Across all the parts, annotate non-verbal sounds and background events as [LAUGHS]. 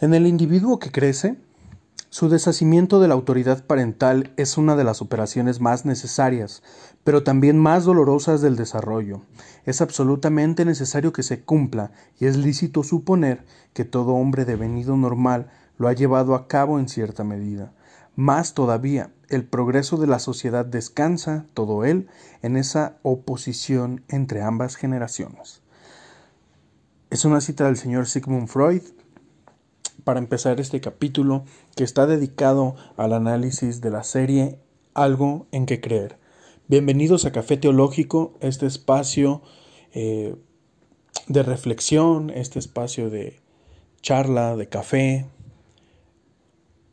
En el individuo que crece, su deshacimiento de la autoridad parental es una de las operaciones más necesarias, pero también más dolorosas del desarrollo. Es absolutamente necesario que se cumpla, y es lícito suponer que todo hombre devenido normal lo ha llevado a cabo en cierta medida. Más todavía, el progreso de la sociedad descansa, todo él, en esa oposición entre ambas generaciones. Es una cita del señor Sigmund Freud, para empezar este capítulo que está dedicado al análisis de la serie Algo en que creer. Bienvenidos a Café Teológico, este espacio eh, de reflexión, este espacio de charla, de café,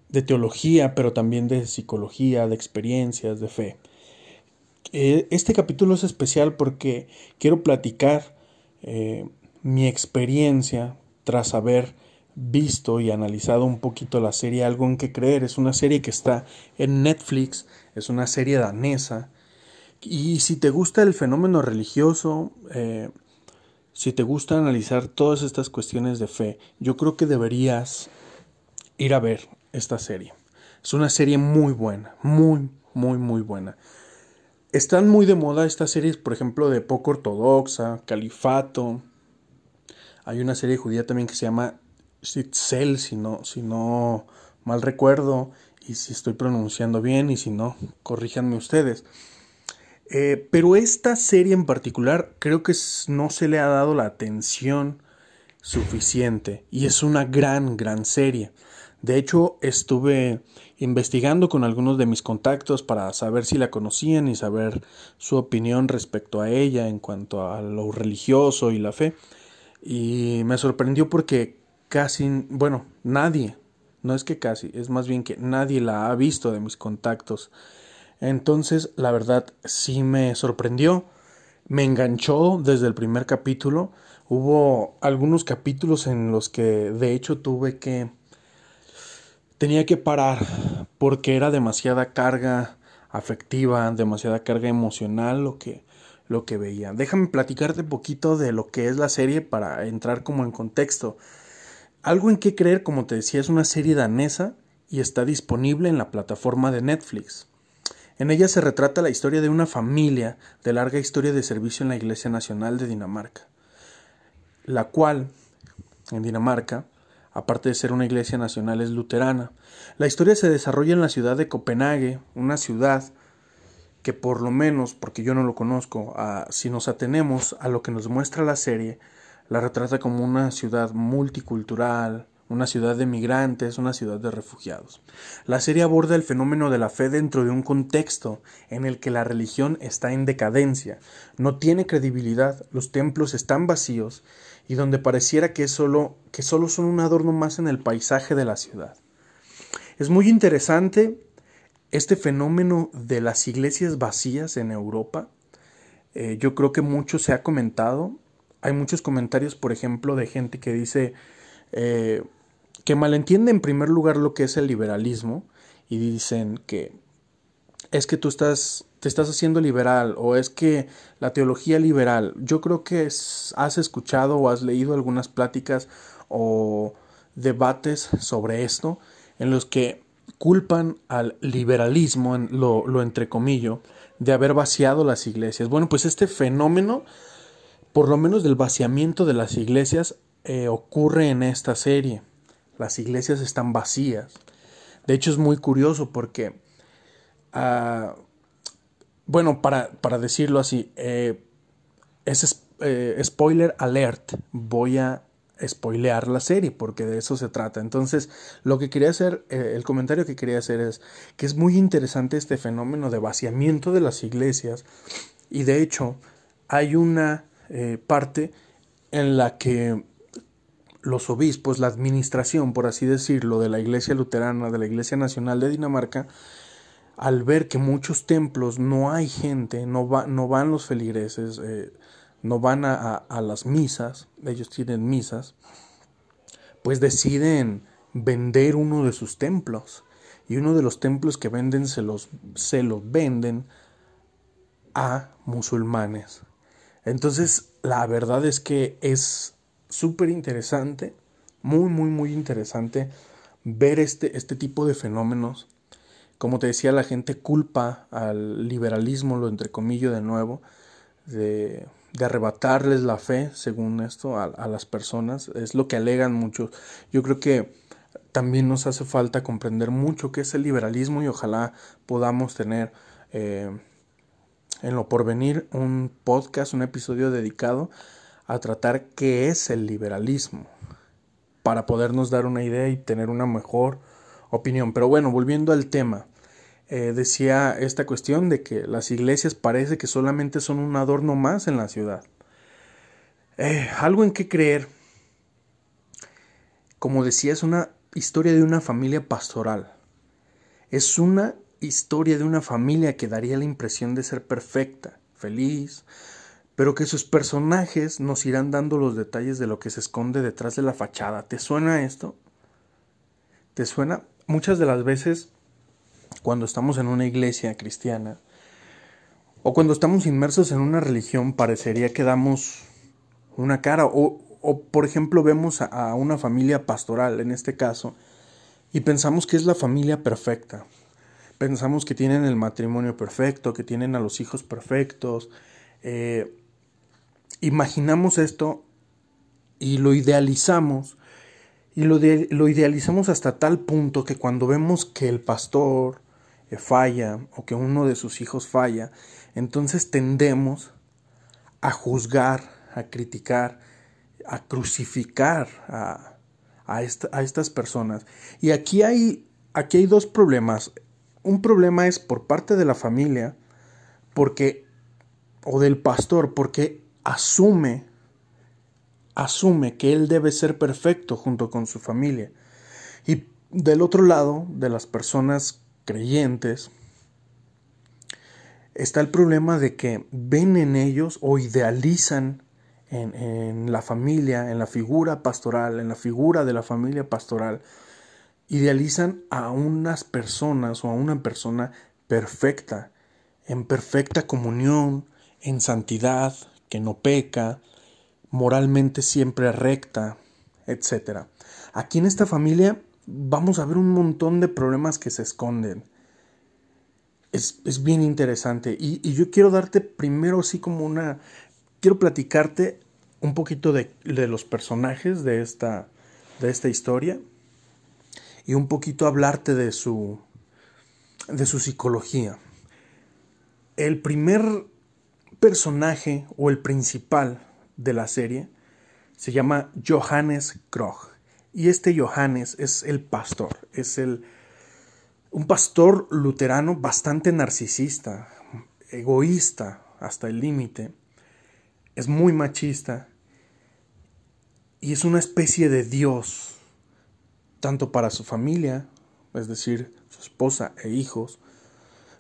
de teología, pero también de psicología, de experiencias, de fe. Eh, este capítulo es especial porque quiero platicar eh, mi experiencia tras haber visto y analizado un poquito la serie Algo en que creer. Es una serie que está en Netflix, es una serie danesa. Y si te gusta el fenómeno religioso, eh, si te gusta analizar todas estas cuestiones de fe, yo creo que deberías ir a ver esta serie. Es una serie muy buena, muy, muy, muy buena. Están muy de moda estas series, por ejemplo, de poco ortodoxa, califato. Hay una serie judía también que se llama Sitzel, si no, si no mal recuerdo, y si estoy pronunciando bien, y si no, corríjanme ustedes. Eh, pero esta serie en particular creo que no se le ha dado la atención suficiente y es una gran, gran serie. De hecho, estuve investigando con algunos de mis contactos para saber si la conocían y saber su opinión respecto a ella en cuanto a lo religioso y la fe. Y me sorprendió porque casi, bueno, nadie, no es que casi, es más bien que nadie la ha visto de mis contactos. Entonces, la verdad, sí me sorprendió, me enganchó desde el primer capítulo. Hubo algunos capítulos en los que de hecho tuve que... tenía que parar porque era demasiada carga afectiva, demasiada carga emocional lo que lo que veía. Déjame platicarte un poquito de lo que es la serie para entrar como en contexto. Algo en que creer, como te decía, es una serie danesa y está disponible en la plataforma de Netflix. En ella se retrata la historia de una familia de larga historia de servicio en la Iglesia Nacional de Dinamarca, la cual, en Dinamarca, aparte de ser una iglesia nacional, es luterana. La historia se desarrolla en la ciudad de Copenhague, una ciudad que por lo menos, porque yo no lo conozco, si nos atenemos a lo que nos muestra la serie, la retrata como una ciudad multicultural, una ciudad de migrantes, una ciudad de refugiados. La serie aborda el fenómeno de la fe dentro de un contexto en el que la religión está en decadencia, no tiene credibilidad, los templos están vacíos y donde pareciera que, solo, que solo son un adorno más en el paisaje de la ciudad. Es muy interesante este fenómeno de las iglesias vacías en Europa. Eh, yo creo que mucho se ha comentado hay muchos comentarios, por ejemplo, de gente que dice eh, que malentiende en primer lugar lo que es el liberalismo y dicen que es que tú estás te estás haciendo liberal o es que la teología liberal. Yo creo que has escuchado o has leído algunas pláticas o debates sobre esto en los que culpan al liberalismo, en lo, lo entrecomillo, de haber vaciado las iglesias. Bueno, pues este fenómeno por lo menos del vaciamiento de las iglesias eh, ocurre en esta serie. Las iglesias están vacías. De hecho es muy curioso porque, ah, bueno, para, para, decirlo así, eh, es eh, spoiler alert. Voy a spoilear la serie porque de eso se trata. Entonces, lo que quería hacer, el comentario que quería hacer es que es muy interesante este fenómeno de vaciamiento de las iglesias y de hecho hay una eh, parte en la que los obispos, la administración, por así decirlo, de la Iglesia Luterana, de la Iglesia Nacional de Dinamarca, al ver que muchos templos no hay gente, no, va, no van los feligreses, eh, no van a, a, las misas, ellos tienen misas, pues deciden vender uno de sus templos. Y uno de los templos que venden se los, se los venden a musulmanes. Entonces, la verdad es que es súper interesante muy, muy, muy interesante ver este, este tipo de fenómenos. Como te decía, la gente culpa al liberalismo, lo entrecomillo de nuevo, de, de arrebatarles la fe, según esto, a, las personas. Es lo que alegan muchos. Yo creo que también nos hace falta comprender mucho qué es el liberalismo y ojalá podamos tener eh, en lo porvenir un podcast, un episodio dedicado a tratar qué es el liberalismo para podernos dar una idea y tener una mejor opinión. Pero bueno, volviendo al tema, eh, decía esta cuestión de que las iglesias parece que solamente son un adorno más en la ciudad. Eh, algo en qué creer. Como decía, es una historia de una familia pastoral. Es una historia de una familia que daría la impresión de ser perfecta, feliz, pero que sus personajes nos irán dando los detalles de lo que se esconde detrás de la fachada. ¿Te suena esto? ¿Te suena? Muchas de las veces cuando estamos en una iglesia cristiana o cuando estamos inmersos en una religión parecería que damos una cara o, por ejemplo vemos a una familia pastoral en este caso y pensamos que es la familia perfecta. Pensamos que tienen el matrimonio perfecto, que tienen a los hijos perfectos, eh, imaginamos esto y lo idealizamos y lo, lo, idealizamos hasta tal punto que cuando vemos que el pastor eh, falla o que uno de sus hijos falla, entonces tendemos a juzgar, a criticar, a crucificar a, a, a estas personas. Y aquí hay, aquí hay dos problemas. Un problema es por parte de la familia, porque, o del pastor, porque asume, asume que él debe ser perfecto junto con su familia. Y del otro lado, de las personas creyentes, está el problema de que ven en ellos o idealizan en, la familia, en la figura pastoral, en la figura de la familia pastoral, idealizan a unas personas o a una persona perfecta, en perfecta comunión, en santidad, que no peca, moralmente siempre recta, etc. Aquí en esta familia vamos a ver un montón de problemas que se esconden. Es, es bien interesante. Y, y, yo quiero darte primero así como una... Quiero platicarte un poquito de, de los personajes de esta, de esta historia y un poquito hablarte de su, de su psicología. El primer personaje o el principal de la serie se llama Johannes Krog. Y este Johannes es el pastor, es el un pastor luterano bastante narcisista, egoísta hasta el límite, es muy machista y es una especie de dios tanto para su familia, es decir, su esposa e hijos,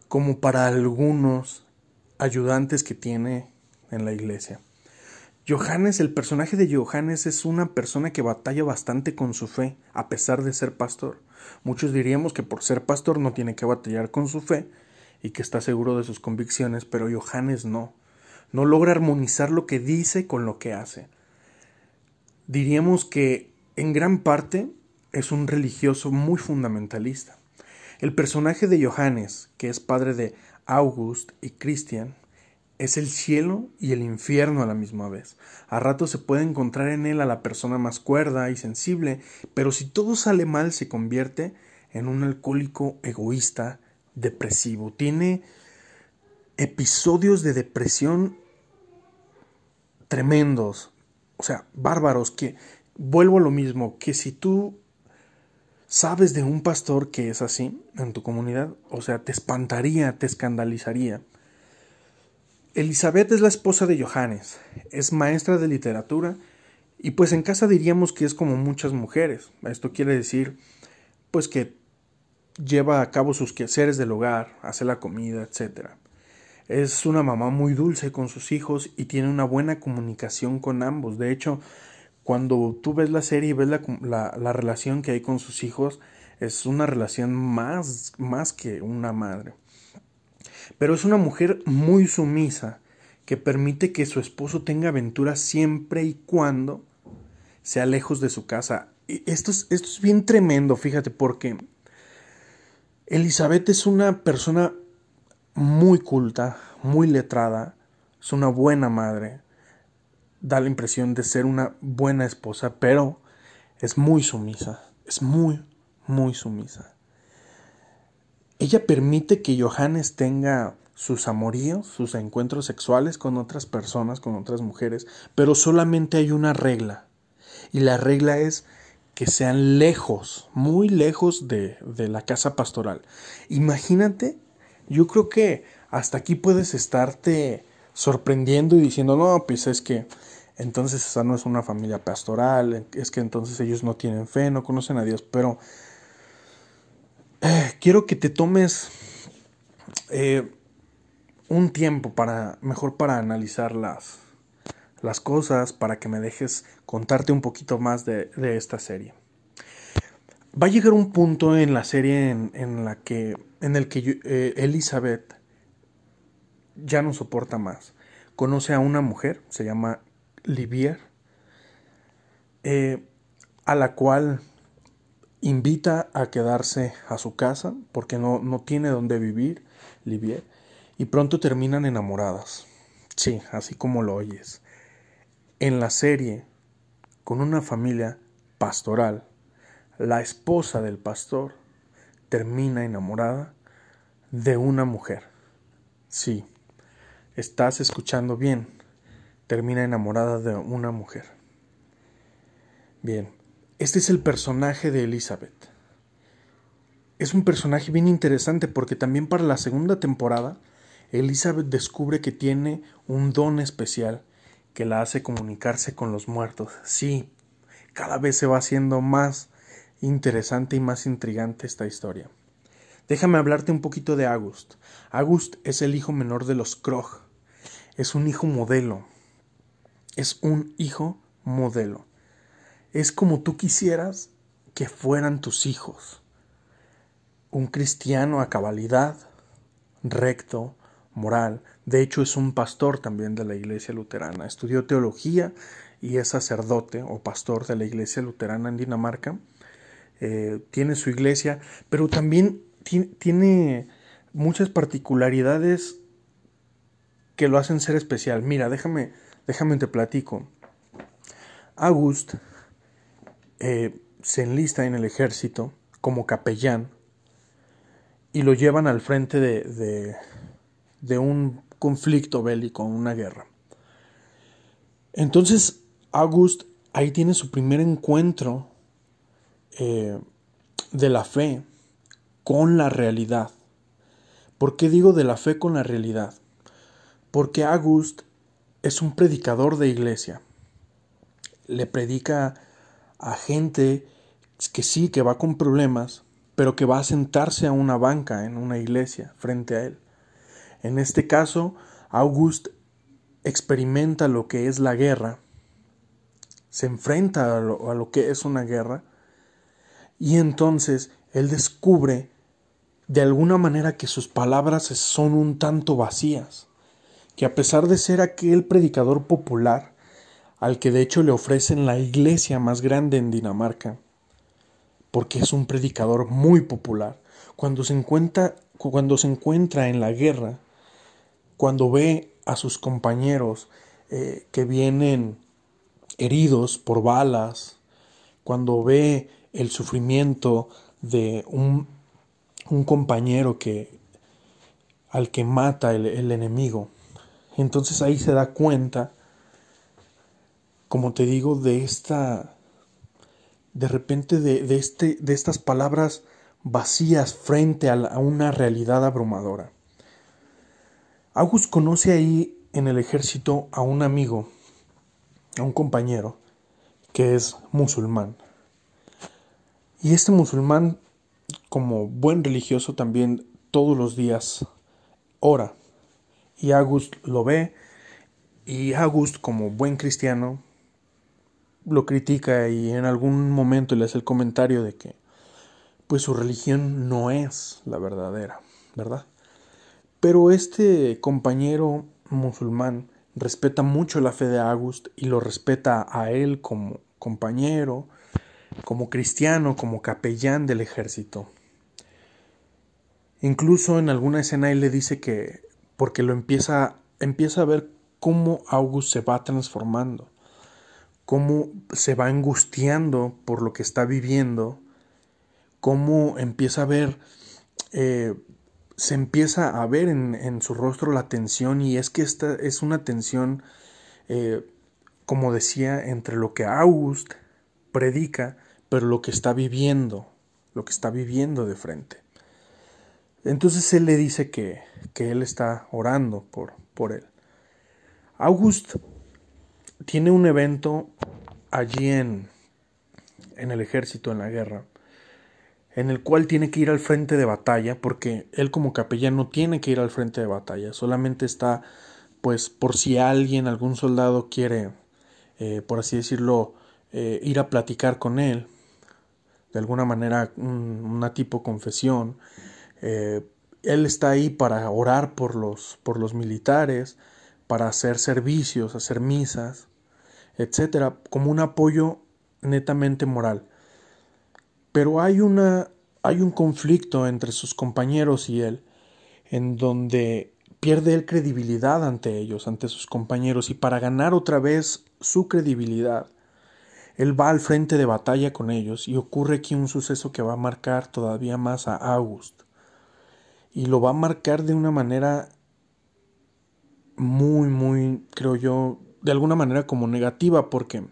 como para algunos ayudantes que tiene en la iglesia. Johannes, el personaje de Johannes es una persona que batalla bastante con su fe, a pesar de ser pastor. Muchos diríamos que por ser pastor no tiene que batallar con su fe y que está seguro de sus convicciones, pero Johannes no. No logra armonizar lo que dice con lo que hace. Diríamos que en gran parte es un religioso muy fundamentalista. El personaje de Johannes, que es padre de August y Christian es el cielo y el infierno a la misma vez. A rato se puede encontrar en él a la persona más cuerda y sensible, pero si todo sale mal se convierte en un alcohólico egoísta, depresivo. Tiene episodios de depresión tremendos, o sea, bárbaros, que vuelvo a lo mismo, que si tú sabes de un pastor que es así en tu comunidad, o sea, te espantaría, te escandalizaría. Elizabeth es la esposa de Johannes, es maestra de literatura y pues en casa diríamos que es como muchas mujeres. Esto quiere decir pues que lleva a cabo sus quehaceres del hogar, hace la comida, etc. Es una mamá muy dulce con sus hijos y tiene una buena comunicación con ambos. De hecho, cuando tú ves la serie y ves la, la, relación que hay con sus hijos, es una relación más, más que una madre. Pero es una mujer muy sumisa, que permite que su esposo tenga aventuras siempre y cuando sea lejos de su casa. esto es, esto es bien tremendo, fíjate, porque Elizabeth es una persona muy culta, muy letrada, es una buena madre, da la impresión de ser una buena esposa, pero es muy sumisa, es muy, muy sumisa. Ella permite que Johannes tenga sus amoríos, sus encuentros sexuales con otras personas, con otras mujeres, pero solamente hay una regla. Y la regla es que sean lejos, muy lejos de, de la casa pastoral. Imagínate, yo creo que hasta aquí puedes estarte sorprendiendo y diciendo, no, pues es que entonces esa no es una familia pastoral, es que entonces ellos no tienen fe, no conocen a Dios, pero eh, quiero que te tomes eh, un tiempo para, mejor para analizar las, las cosas, para que me dejes contarte un poquito más de, esta serie. Va a llegar un punto en la serie en, la que, en el que eh, Elizabeth ya no soporta más. Conoce a una mujer, se llama Livier, eh, a la cual invita a quedarse a su casa porque no, no tiene dónde vivir, Livier y pronto terminan enamoradas. Sí, así como lo oyes. En la serie, con una familia pastoral, la esposa del pastor termina enamorada de una mujer. Sí, estás escuchando bien. Termina enamorada de una mujer. Bien, este es el personaje de Elizabeth. Es un personaje bien interesante porque también para la segunda temporada Elizabeth descubre que tiene un don especial que la hace comunicarse con los muertos. Sí, cada vez se va haciendo más interesante y más intrigante esta historia. Déjame hablarte un poquito de August. August es el hijo menor de los Krog. Es un hijo modelo. Es un hijo modelo. Es como tú quisieras que fueran tus hijos. Un cristiano a cabalidad, recto, moral. De hecho, es un pastor también de la Iglesia Luterana. Estudió teología y es sacerdote o pastor de la Iglesia Luterana en Dinamarca. Eh, tiene su iglesia, pero también tiene muchas particularidades que lo hacen ser especial. Mira, déjame, déjame te platico. August eh, se enlista en el ejército como capellán y lo llevan al frente de, un conflicto bélico, una guerra. Entonces, August ahí tiene su primer encuentro eh, de la fe con la realidad. ¿Por qué digo de la fe con la realidad? Porque August es un predicador de iglesia. Le predica a gente que sí, que va con problemas, pero que va a sentarse a una banca en una iglesia frente a él. En este caso, August experimenta lo que es la guerra, se enfrenta a lo, que es una guerra, y entonces él descubre de alguna manera que sus palabras son un tanto vacías, que a pesar de ser aquel predicador popular, al que de hecho le ofrecen la iglesia más grande en Dinamarca, porque es un predicador muy popular, cuando se encuentra, cuando se encuentra en la guerra, cuando ve a sus compañeros eh, que vienen heridos por balas, cuando ve el sufrimiento de un, un compañero que al que mata el, el, enemigo. Entonces ahí se da cuenta, como te digo, de esta, de repente de, de, este, de estas palabras vacías frente a, a una realidad abrumadora. August conoce ahí en el ejército a un amigo, a un compañero, que es musulmán. Y este musulmán, como buen religioso, también todos los días ora. Y August lo ve y August, como buen cristiano, lo critica y en algún momento le hace el comentario de que pues su religión no es la verdadera, ¿verdad? Pero este compañero musulmán respeta mucho la fe de August y lo respeta a él como compañero como cristiano, como capellán del ejército. Incluso en alguna escena él le dice que, porque lo empieza, empieza a ver cómo August se va transformando, cómo se va angustiando por lo que está viviendo, cómo empieza a ver, eh, se empieza a ver en, su rostro la tensión y es que esta es una tensión, eh, como decía, entre lo que August predica, pero lo que está viviendo, lo que está viviendo de frente. Entonces él le dice que, que él está orando por, por él. August tiene un evento allí en, en el ejército, en la guerra, en el cual tiene que ir al frente de batalla, porque él como capellán no tiene que ir al frente de batalla, solamente está, pues, por si alguien, algún soldado quiere, eh, por así decirlo, eh, ir a platicar con él, de alguna manera una tipo confesión, eh, él está ahí para orar por los, por los militares, para hacer servicios, hacer misas, etcétera, como un apoyo netamente moral. Pero hay una hay un conflicto entre sus compañeros y él, en donde pierde él credibilidad ante ellos, ante sus compañeros, y para ganar otra vez su credibilidad, él va al frente de batalla con ellos y ocurre aquí un suceso que va a marcar todavía más a August y lo va a marcar de una manera muy, muy, creo yo, de alguna manera como negativa, porque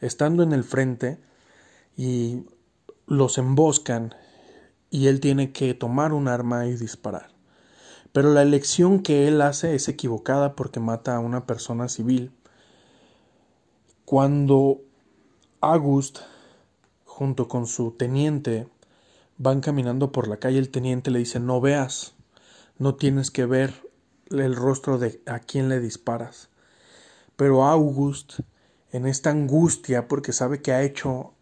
estando en el frente y los emboscan y él tiene que tomar un arma y disparar. Pero la elección que él hace es equivocada porque mata a una persona civil. Cuando August, junto con su teniente, van caminando por la calle, el teniente le dice no veas, no tienes que ver el rostro de a quién le disparas. Pero August, en esta angustia, porque sabe que ha hecho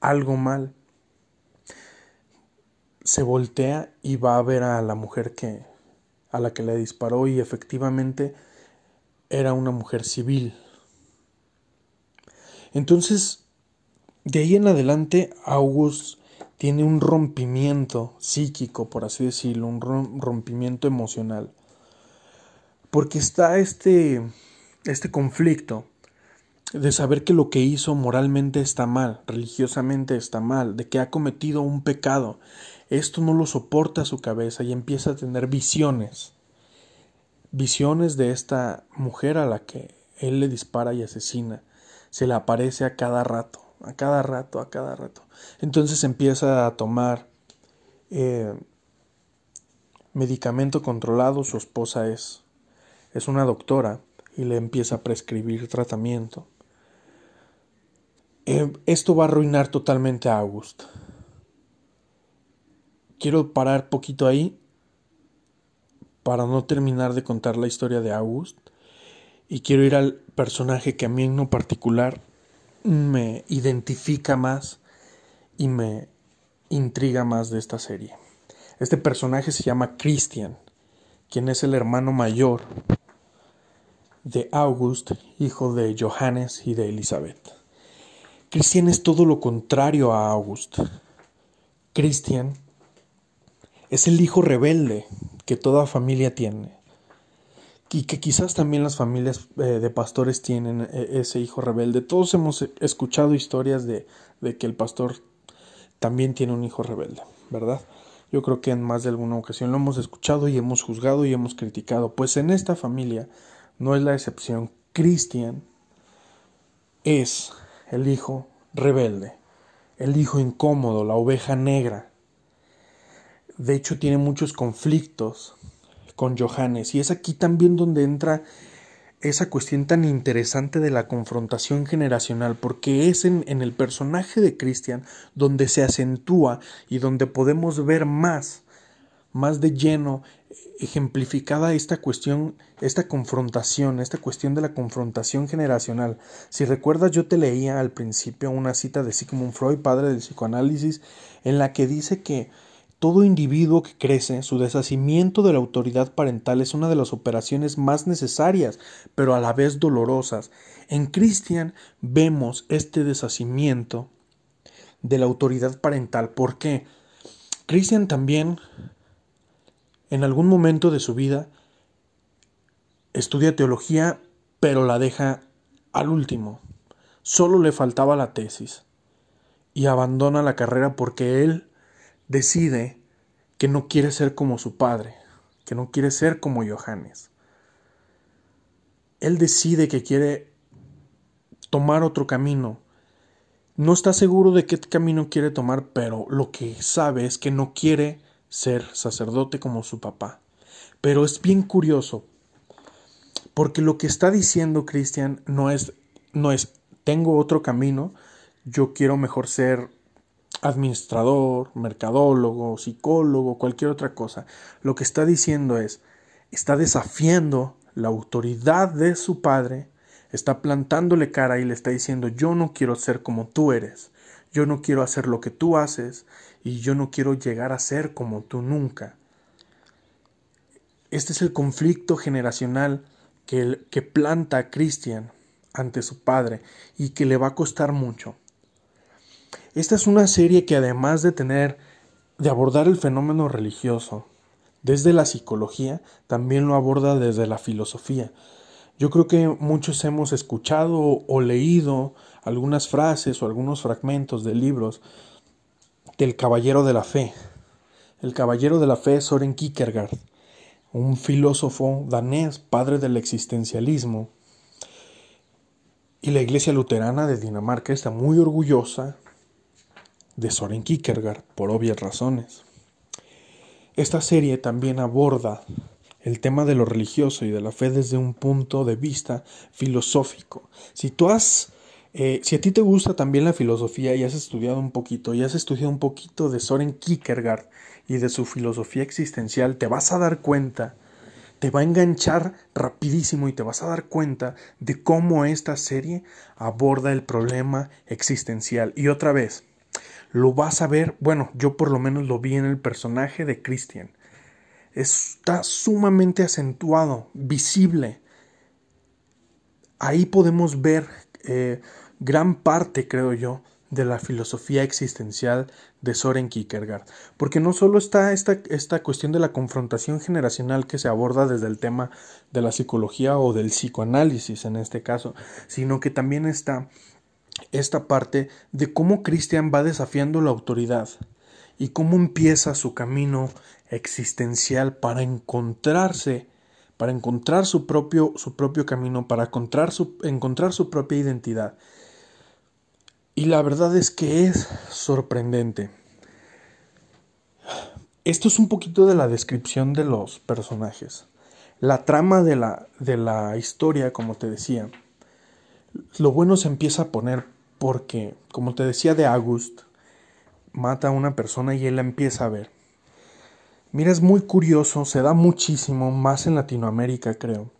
algo mal, se voltea y va a ver a la mujer que a la que le disparó y efectivamente era una mujer civil. Entonces, de ahí en adelante, August tiene un rompimiento psíquico, por así decirlo, un rompimiento emocional. Porque está este, este conflicto de saber que lo que hizo moralmente está mal, religiosamente está mal, de que ha cometido un pecado. Esto no lo soporta su cabeza y empieza a tener visiones. Visiones de esta mujer a la que él le dispara y asesina. Se le aparece a cada rato a cada rato, a cada rato. Entonces empieza a tomar eh, medicamento controlado, su esposa es, es una doctora y le empieza a prescribir tratamiento. Eh, esto va a arruinar totalmente a August. Quiero parar poquito ahí para no terminar de contar la historia de August y quiero ir al personaje que a mí en lo particular me identifica más y me intriga más de esta serie. Este personaje se llama Christian, quien es el hermano mayor de August, hijo de Johannes y de Elizabeth. Christian es todo lo contrario a August. Christian es el hijo rebelde que toda familia tiene y que quizás también las familias eh, de pastores tienen eh, ese hijo rebelde. Todos hemos escuchado historias de, de, que el pastor también tiene un hijo rebelde, ¿verdad? Yo creo que en más de alguna ocasión lo hemos escuchado y hemos juzgado y hemos criticado. Pues en esta familia no es la excepción. Cristian es el hijo rebelde, el hijo incómodo, la oveja negra. De hecho tiene muchos conflictos con Johannes. Y es aquí también donde entra esa cuestión tan interesante de la confrontación generacional, porque es en, el personaje de Christian donde se acentúa y donde podemos ver más, más de lleno ejemplificada esta cuestión, esta confrontación, esta cuestión de la confrontación generacional. Si recuerdas, yo te leía al principio una cita de Sigmund Freud, padre del psicoanálisis, en la que dice que todo individuo que crece, su deshacimiento de la autoridad parental es una de las operaciones más necesarias, pero a la vez dolorosas. En Christian vemos este deshacimiento de la autoridad parental. ¿Por qué? Christian también, en algún momento de su vida, estudia teología, pero la deja al último. Solo le faltaba la tesis y abandona la carrera porque él decide que no quiere ser como su padre, que no quiere ser como Johannes. Él decide que quiere tomar otro camino. No está seguro de qué camino quiere tomar, pero lo que sabe es que no quiere ser sacerdote como su papá. Pero es bien curioso, porque lo que está diciendo Cristian no es, no es, tengo otro camino, yo quiero mejor ser administrador, mercadólogo, psicólogo, cualquier otra cosa. Lo que está diciendo es, está desafiando la autoridad de su padre, está plantándole cara y le está diciendo, yo no quiero ser como tú eres, yo no quiero hacer lo que tú haces y yo no quiero llegar a ser como tú nunca. Este es el conflicto generacional que, que planta a Christian ante su padre y que le va a costar mucho. Esta es una serie que además de tener, de abordar el fenómeno religioso desde la psicología, también lo aborda desde la filosofía. Yo creo que muchos hemos escuchado o leído algunas frases o algunos fragmentos de libros del Caballero de la Fe. El Caballero de la Fe es Soren Kierkegaard, un filósofo danés, padre del existencialismo. Y la Iglesia Luterana de Dinamarca está muy orgullosa de Soren Kierkegaard, por obvias razones. Esta serie también aborda el tema de lo religioso y de la fe desde un punto de vista filosófico. Si tú has, eh, si a ti te gusta también la filosofía y has estudiado un poquito, y has estudiado un poquito de Soren Kierkegaard y de su filosofía existencial, te vas a dar cuenta, te va a enganchar rapidísimo y te vas a dar cuenta de cómo esta serie aborda el problema existencial. Y otra vez, lo vas a ver, bueno, yo por lo menos lo vi en el personaje de Christian. Está sumamente acentuado, visible. Ahí podemos ver eh, gran parte, creo yo, de la filosofía existencial de Soren Kierkegaard. Porque no solo está esta, esta cuestión de la confrontación generacional que se aborda desde el tema de la psicología o del psicoanálisis en este caso, sino que también está esta parte de cómo Cristian va desafiando la autoridad y cómo empieza su camino existencial para encontrarse, para encontrar su propio, su propio camino, para encontrar su, encontrar su propia identidad. Y la verdad es que es sorprendente. Esto es un poquito de la descripción de los personajes. La trama de la, de la historia, como te decía, lo bueno se empieza a poner porque, como te decía de August, mata a una persona y él la empieza a ver. Mira, es muy curioso, se da muchísimo, más en Latinoamérica creo,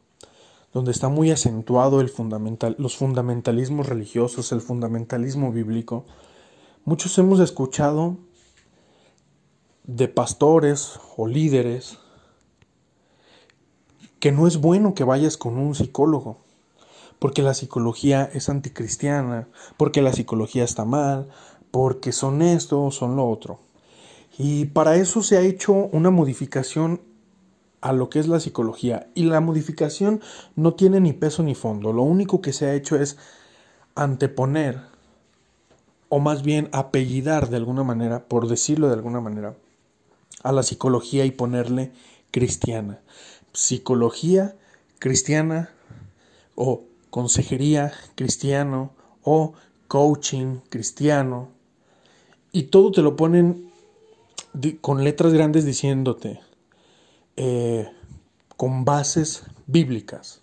donde está muy acentuado el fundamental, los fundamentalismos religiosos, el fundamentalismo bíblico. Muchos hemos escuchado de pastores o líderes que no es bueno que vayas con un psicólogo, porque la psicología es anticristiana, porque la psicología está mal, porque son esto son lo otro. Y para eso se ha hecho una modificación a lo que es la psicología. Y la modificación no tiene ni peso ni fondo. Lo único que se ha hecho es anteponer, o más bien apellidar de alguna manera, por decirlo de alguna manera, a la psicología y ponerle cristiana. Psicología cristiana o consejería cristiano o coaching cristiano. Y todo te lo ponen con letras grandes diciéndote, eh, con bases bíblicas.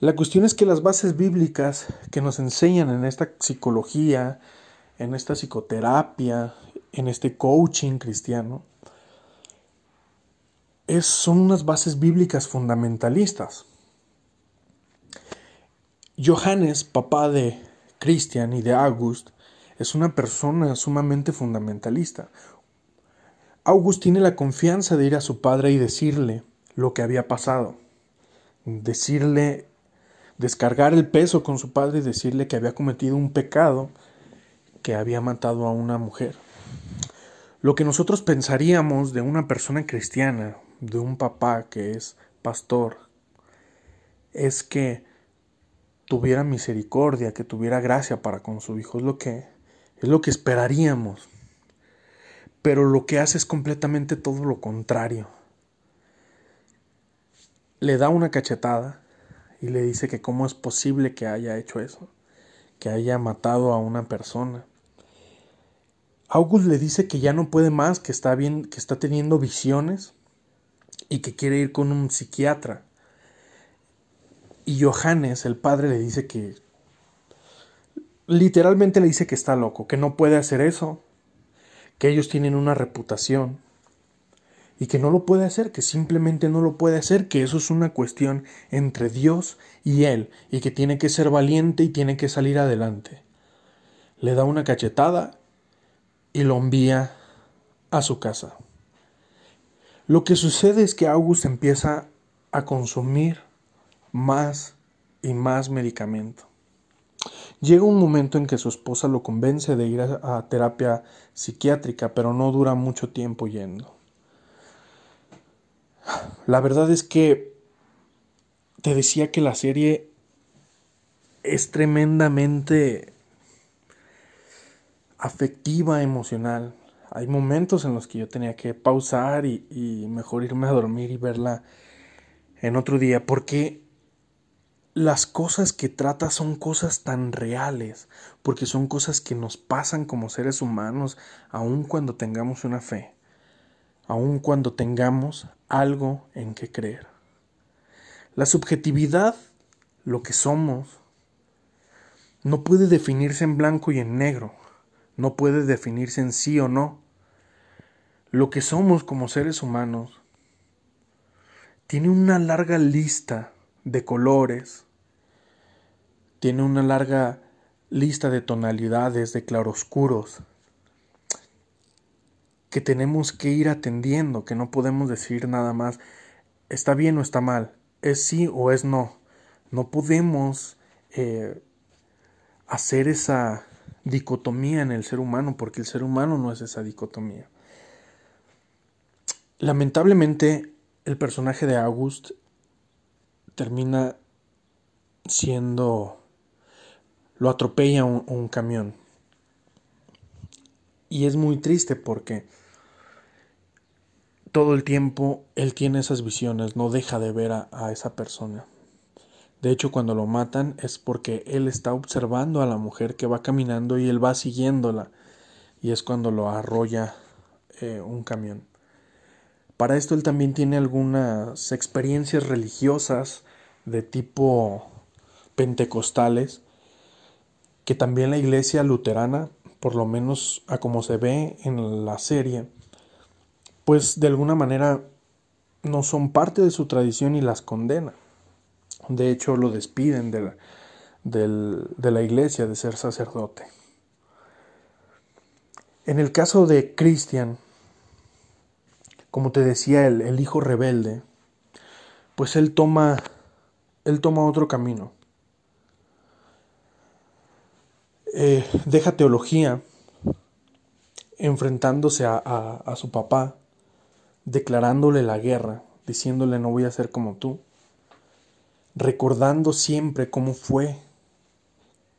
La cuestión es que las bases bíblicas que nos enseñan en esta psicología, en esta psicoterapia, en este coaching cristiano, son unas bases bíblicas fundamentalistas. Johannes, papá de Christian y de August, es una persona sumamente fundamentalista. August tiene la confianza de ir a su padre y decirle lo que había pasado, decirle, descargar el peso con su padre y decirle que había cometido un pecado que había matado a una mujer. Lo que nosotros pensaríamos de una persona cristiana, de un papá que es pastor, es que tuviera misericordia, que tuviera gracia para con su hijo, es lo que es lo que esperaríamos. Pero lo que hace es completamente todo lo contrario. Le da una cachetada y le dice que cómo es posible que haya hecho eso, que haya matado a una persona. August le dice que ya no puede más, que está bien, que está teniendo visiones y que quiere ir con un psiquiatra. Y Johannes, el padre, le dice que literalmente le dice que está loco, que no puede hacer eso, que ellos tienen una reputación y que no lo puede hacer, que simplemente no lo puede hacer, que eso es una cuestión entre Dios y él y que tiene que ser valiente y tiene que salir adelante. Le da una cachetada y lo envía a su casa. Lo que sucede es que August empieza a consumir más y más medicamento. Llega un momento en que su esposa lo convence de ir a, terapia psiquiátrica, pero no dura mucho tiempo yendo. La verdad es que te decía que la serie es tremendamente afectiva, emocional. Hay momentos en los que yo tenía que pausar y, y, mejor irme a dormir y verla en otro día, porque las cosas que trata son cosas tan reales, porque son cosas que nos pasan como seres humanos, aun cuando tengamos una fe, aun cuando tengamos algo en que creer. La subjetividad, lo que somos, no puede definirse en blanco y en negro no puede definirse en sí o no. Lo que somos como seres humanos tiene una larga lista de colores, tiene una larga lista de tonalidades, de claroscuros, que tenemos que ir atendiendo, que no podemos decir nada más está bien o está mal, es sí o es no. No podemos eh, hacer esa dicotomía en el ser humano, porque el ser humano no es esa dicotomía. Lamentablemente, el personaje de August termina siendo... lo atropella un, camión. Y es muy triste porque todo el tiempo él tiene esas visiones, no deja de ver a, a esa persona. De hecho, cuando lo matan es porque él está observando a la mujer que va caminando y él va siguiéndola. Y es cuando lo arrolla eh, un camión. Para esto él también tiene algunas experiencias religiosas de tipo pentecostales que también la iglesia luterana, por lo menos a como se ve en la serie, pues de alguna manera no son parte de su tradición y las condena. De hecho, lo despiden de la, de la iglesia de ser sacerdote. En el caso de Cristian, como te decía, el, el, hijo rebelde, pues él toma, él toma otro camino. Eh, deja teología, enfrentándose a, a, su papá, declarándole la guerra, diciéndole no voy a ser como tú recordando siempre cómo fue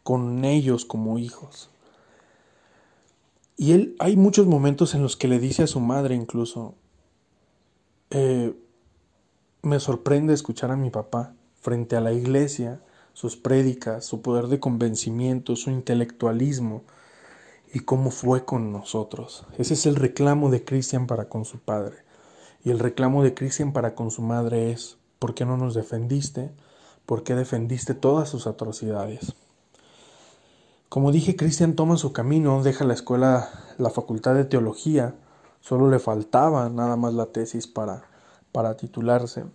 con ellos como hijos. Y él, hay muchos momentos en los que le dice a su madre incluso, eh, me sorprende escuchar a mi papá frente a la iglesia, sus prédicas, su poder de convencimiento, su intelectualismo y cómo fue con nosotros. Ese es el reclamo de Cristian para con su padre. Y el reclamo de Cristian para con su madre es, ¿por qué no nos defendiste? ¿Por qué defendiste todas sus atrocidades? Como dije, Cristian toma su camino, deja la escuela, la facultad de teología, solo le faltaba nada más la tesis para, para titularse.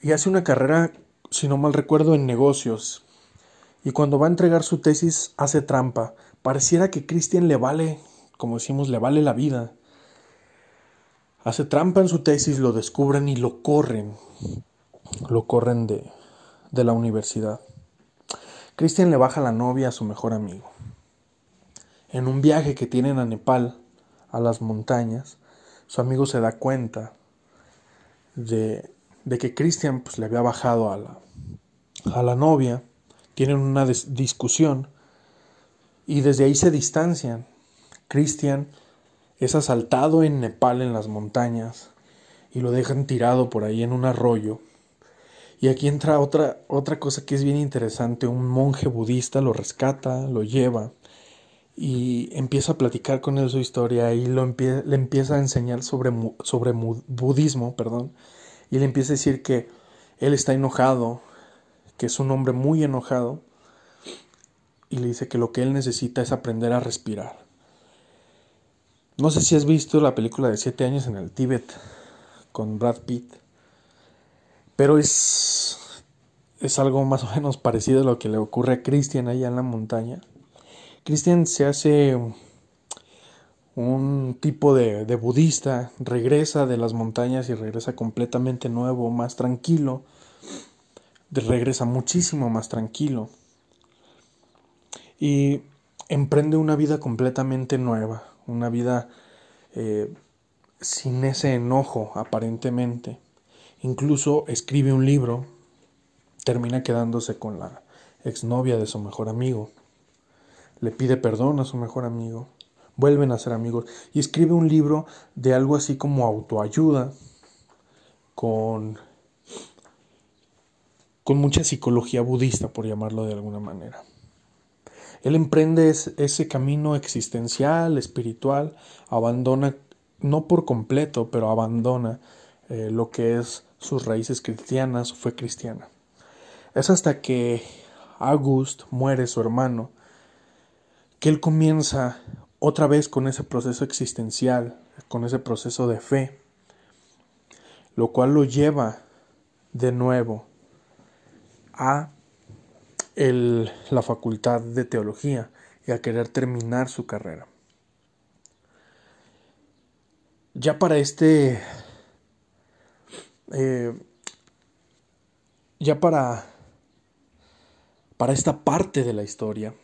Y hace una carrera, si no mal recuerdo, en negocios. Y cuando va a entregar su tesis, hace trampa. Pareciera que Cristian le vale, como decimos, le vale la vida. Hace trampa en su tesis, lo descubren y lo corren lo corren de, de la universidad. Cristian le baja la novia a su mejor amigo. en un viaje que tienen a Nepal, a las montañas, su amigo se da cuenta de, de que Christian pues, le había bajado a la, a la novia, tienen una discusión y desde ahí se distancian. Christian es asaltado en Nepal en las montañas y lo dejan tirado por ahí en un arroyo. Y aquí entra otra, otra cosa que es bien interesante. Un monje budista lo rescata, lo lleva y empieza a platicar con él su historia y lo le empieza a enseñar sobre, sobre budismo, perdón, y le empieza a decir que él está enojado, que es un hombre muy enojado, y le dice que lo que él necesita es aprender a respirar. No sé si has visto la película de Siete años en el Tíbet con Brad Pitt, pero es, es algo más o menos [LAUGHS] parecido a lo que le ocurre a Christian allá en la montaña. Christian se hace un tipo de, de, budista, regresa de las montañas y regresa completamente nuevo, más tranquilo, regresa muchísimo más tranquilo y emprende una vida completamente nueva, una vida eh, sin ese enojo aparentemente. Incluso escribe un libro, termina quedándose con la exnovia de su mejor amigo le pide perdón a su mejor amigo, vuelven a ser amigos y escribe un libro de algo así como autoayuda con con mucha psicología budista por llamarlo de alguna manera. Él emprende ese camino existencial, espiritual, abandona, no por completo, pero abandona eh, lo que es sus raíces cristianas, su fe cristiana. Es hasta que August muere su hermano que él comienza otra vez con ese proceso existencial, con ese proceso de fe, lo cual lo lleva de nuevo a la facultad de teología y a querer terminar su carrera. Ya para este, eh, ya para, para esta parte de la historia,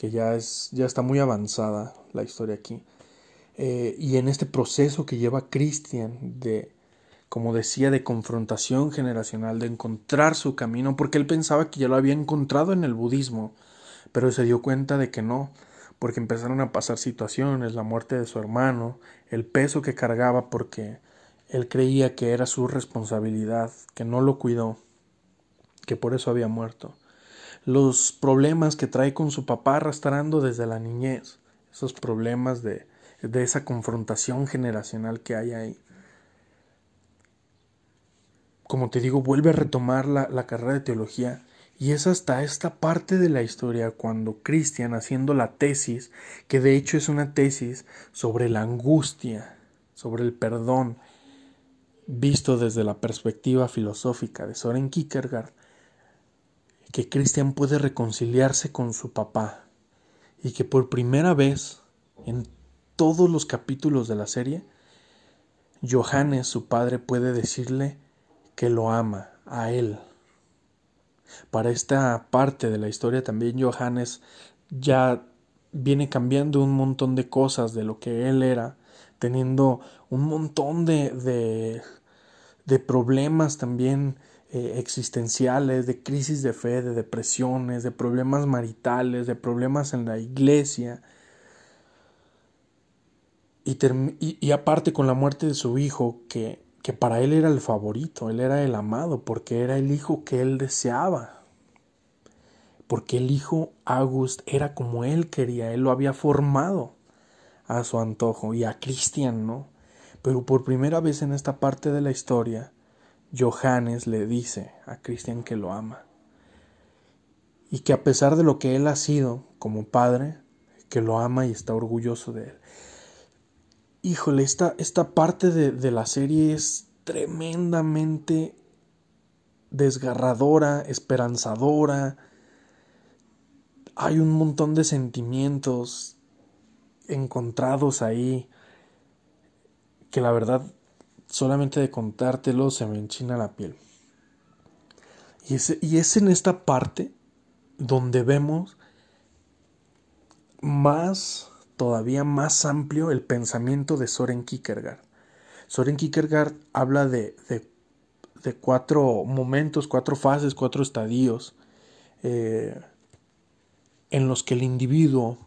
que ya, es, ya está muy avanzada la historia aquí. Eh, y en este proceso que lleva Christian de, como decía, de confrontación generacional, de encontrar su camino, porque él pensaba que ya lo había encontrado en el budismo, pero se dio cuenta de que no, porque empezaron a pasar situaciones, la muerte de su hermano, el peso que cargaba porque él creía que era su responsabilidad, que no lo cuidó, que por eso había muerto los problemas que trae con su papá arrastrando desde la niñez, esos problemas de, de esa confrontación generacional que hay ahí. Como te digo, vuelve a retomar la, la carrera de teología y es hasta esta parte de la historia cuando Cristian, haciendo la tesis, que de hecho es una tesis sobre la angustia, sobre el perdón, visto desde la perspectiva filosófica de Soren Kierkegaard, que Christian puede reconciliarse con su papá y que por primera vez en todos los capítulos de la serie, Johannes, su padre, puede decirle que lo ama a él. Para esta parte de la historia también Johannes ya viene cambiando un montón de cosas de lo que él era, teniendo un montón de, de, de problemas también eh, existenciales, de crisis de fe, de depresiones, de problemas maritales, de problemas en la iglesia. Y, y, aparte con la muerte de su hijo, que, que para él era el favorito, él era el amado, porque era el hijo que él deseaba. Porque el hijo August era como él quería, él lo había formado a su antojo y a Cristian, ¿no? Pero por primera vez en esta parte de la historia, Johannes le dice a Cristian que lo ama y que a pesar de lo que él ha sido como padre, que lo ama y está orgulloso de él. Híjole, esta, esta parte de, de la serie es tremendamente desgarradora, esperanzadora. Hay un montón de sentimientos encontrados ahí que la verdad solamente de contártelo se me enchina la piel. Y es, y es en esta parte donde vemos más, todavía más amplio el pensamiento de Soren Kierkegaard. Soren Kierkegaard habla de, de, cuatro momentos, cuatro fases, cuatro estadios eh, en los que el individuo,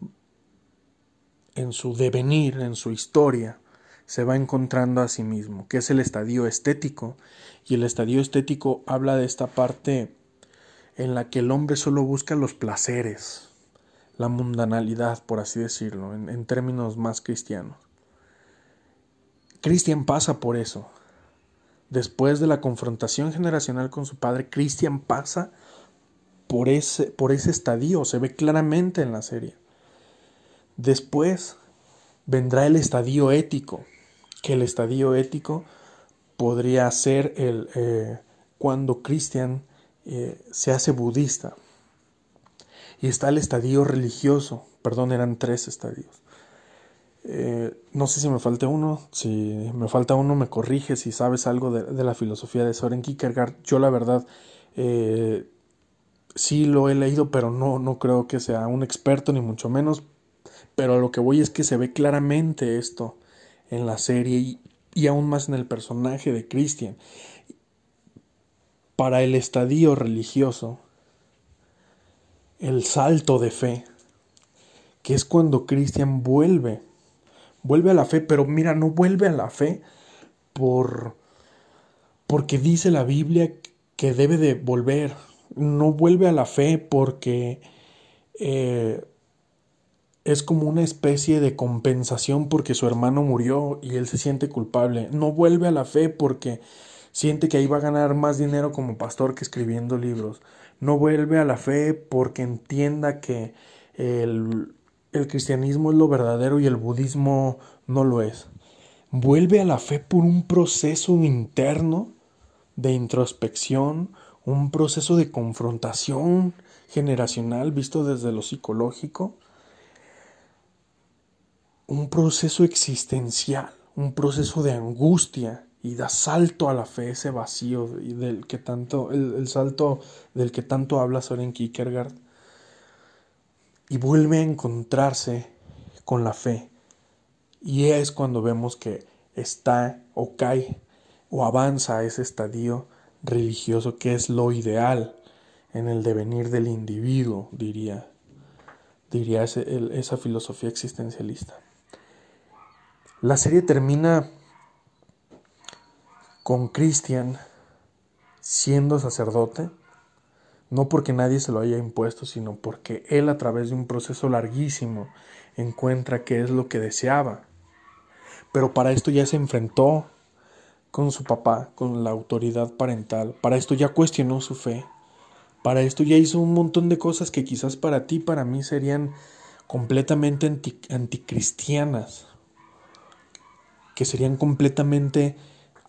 en su devenir, en su historia, se va encontrando a sí mismo, que es el estadio estético. Y el estadio estético habla de esta parte en la que el hombre solo busca los placeres, la mundanalidad, por así decirlo, en, términos más cristianos. Cristian pasa por eso. Después de la confrontación generacional con su padre, Cristian pasa por ese, por ese estadio, se ve claramente en la serie. Después vendrá el estadio ético, que el estadio ético podría ser el, eh, cuando Cristian eh, se hace budista. Y está el estadio religioso, perdón, eran tres estadios. Eh, no sé si me falta uno, si me falta uno me corrige, si sabes algo de, la filosofía de Soren Kierkegaard. Yo la verdad eh, sí lo he leído, pero no, no creo que sea un experto ni mucho menos. Pero a lo que voy es que se ve claramente esto en la serie y, y aún más en el personaje de Christian. Para el estadio religioso, el salto de fe, que es cuando Cristian vuelve, vuelve a la fe, pero mira, no vuelve a la fe por porque dice la Biblia que debe de volver, no vuelve a la fe porque eh, es como una especie de compensación porque su hermano murió y él se siente culpable, no vuelve a la fe porque siente que ahí va a ganar más dinero como pastor que escribiendo libros no vuelve a la fe porque entienda que el, cristianismo es lo verdadero y el budismo no lo es. Vuelve a la fe por un proceso interno de introspección, un proceso de confrontación generacional visto desde lo psicológico, un proceso existencial, un proceso de angustia y da salto a la fe, ese vacío del que tanto, el, salto del que tanto habla Soren Kierkegaard, y vuelve a encontrarse con la fe. Y es cuando vemos que está o cae o avanza a ese estadio religioso que es lo ideal en el devenir del individuo, diría, diría esa filosofía existencialista. La serie termina con Cristian siendo sacerdote, no porque nadie se lo haya impuesto, sino porque él a través de un proceso larguísimo encuentra qué es lo que deseaba. Pero para esto ya se enfrentó con su papá, con la autoridad parental, para esto ya cuestionó su fe, para esto ya hizo un montón de cosas que quizás para ti, para mí serían completamente anticristianas, que serían completamente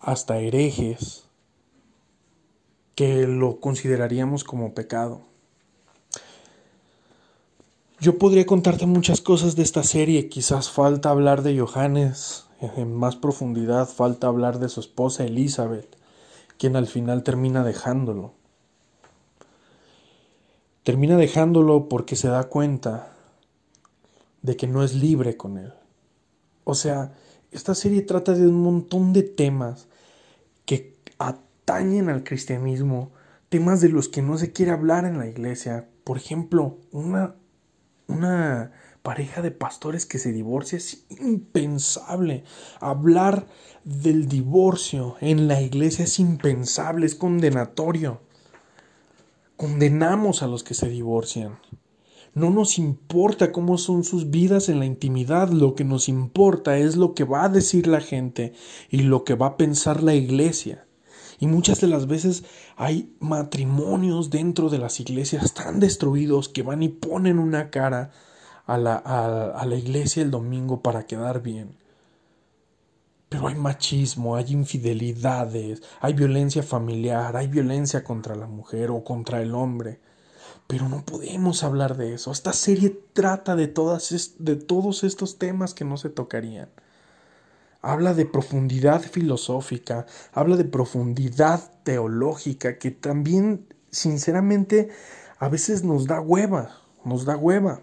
hasta herejes que lo consideraríamos como pecado. Yo podría contarte muchas cosas de esta serie, quizás falta hablar de Johannes en más profundidad, falta hablar de su esposa Elizabeth, quien al final termina dejándolo. Termina dejándolo porque se da cuenta de que no es libre con él. O sea, esta serie trata de un montón de temas que atañen al cristianismo, temas de los que no se quiere hablar en la iglesia. Por ejemplo, una, una pareja de pastores que se divorcia es impensable. Hablar del divorcio en la iglesia es impensable, es condenatorio. Condenamos a los que se divorcian. No nos importa cómo son sus vidas en la intimidad, lo que nos importa es lo que va a decir la gente y lo que va a pensar la iglesia. Y muchas de las veces hay matrimonios dentro de las iglesias tan destruidos que van y ponen una cara a la, a, la iglesia el domingo para quedar bien. Pero hay machismo, hay infidelidades, hay violencia familiar, hay violencia contra la mujer o contra el hombre. Pero no podemos hablar de eso. Esta serie trata de, todas de todos estos temas que no se tocarían. Habla de profundidad filosófica, habla de profundidad teológica, que también, sinceramente, a veces nos da hueva, nos da hueva.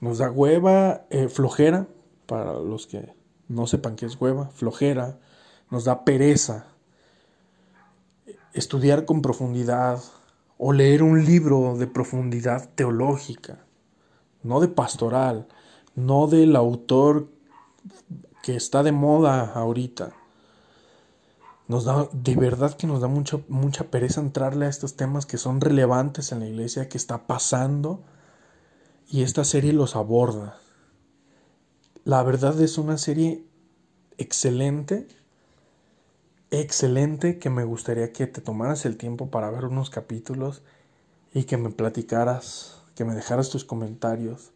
Nos da hueva, eh, flojera, para los que no sepan qué es hueva, flojera, nos da pereza estudiar con profundidad o leer un libro de profundidad teológica, no de pastoral, no del autor que está de moda ahorita. Nos da, de verdad que nos da mucha, mucha pereza entrarle a estos temas que son relevantes en la iglesia, que está pasando, y esta serie los aborda. La verdad es una serie excelente, excelente, que me gustaría que te tomaras el tiempo para ver unos capítulos y que me platicaras, que me dejaras tus comentarios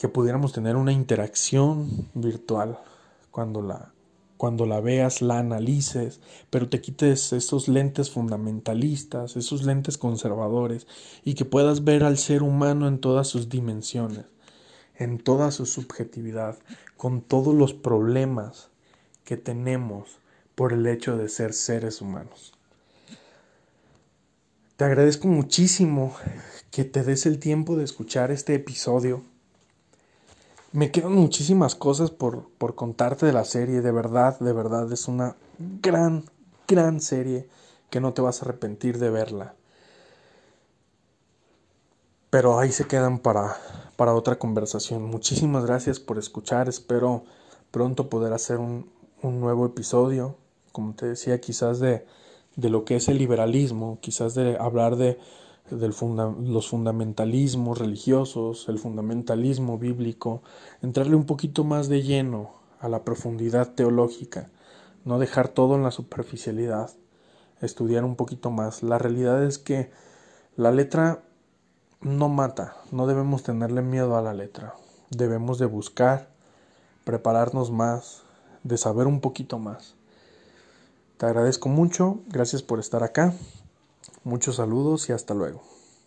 que pudiéramos tener una interacción virtual cuando la, cuando la veas, la analices, pero te quites esos lentes fundamentalistas, esos lentes conservadores, y que puedas ver al ser humano en todas sus dimensiones, en toda su subjetividad, con todos los problemas que tenemos por el hecho de ser seres humanos. Te agradezco muchísimo que te des el tiempo de escuchar este episodio me quedan muchísimas cosas por, por contarte de la serie, de verdad, de verdad, es una gran, gran serie que no te vas a arrepentir de verla. Pero ahí se quedan para, para otra conversación. Muchísimas gracias por escuchar, espero pronto poder hacer un, un nuevo episodio, como te decía, quizás de, de lo que es el liberalismo, quizás de hablar de los fundamentalismos religiosos, el fundamentalismo bíblico, entrarle un poquito más de lleno a la profundidad teológica, no dejar todo en la superficialidad, estudiar un poquito más. La realidad es que la letra no mata, no debemos tenerle miedo a la letra, debemos de buscar, prepararnos más, de saber un poquito más. Te agradezco mucho, gracias por estar acá. Muchos saludos y hasta luego.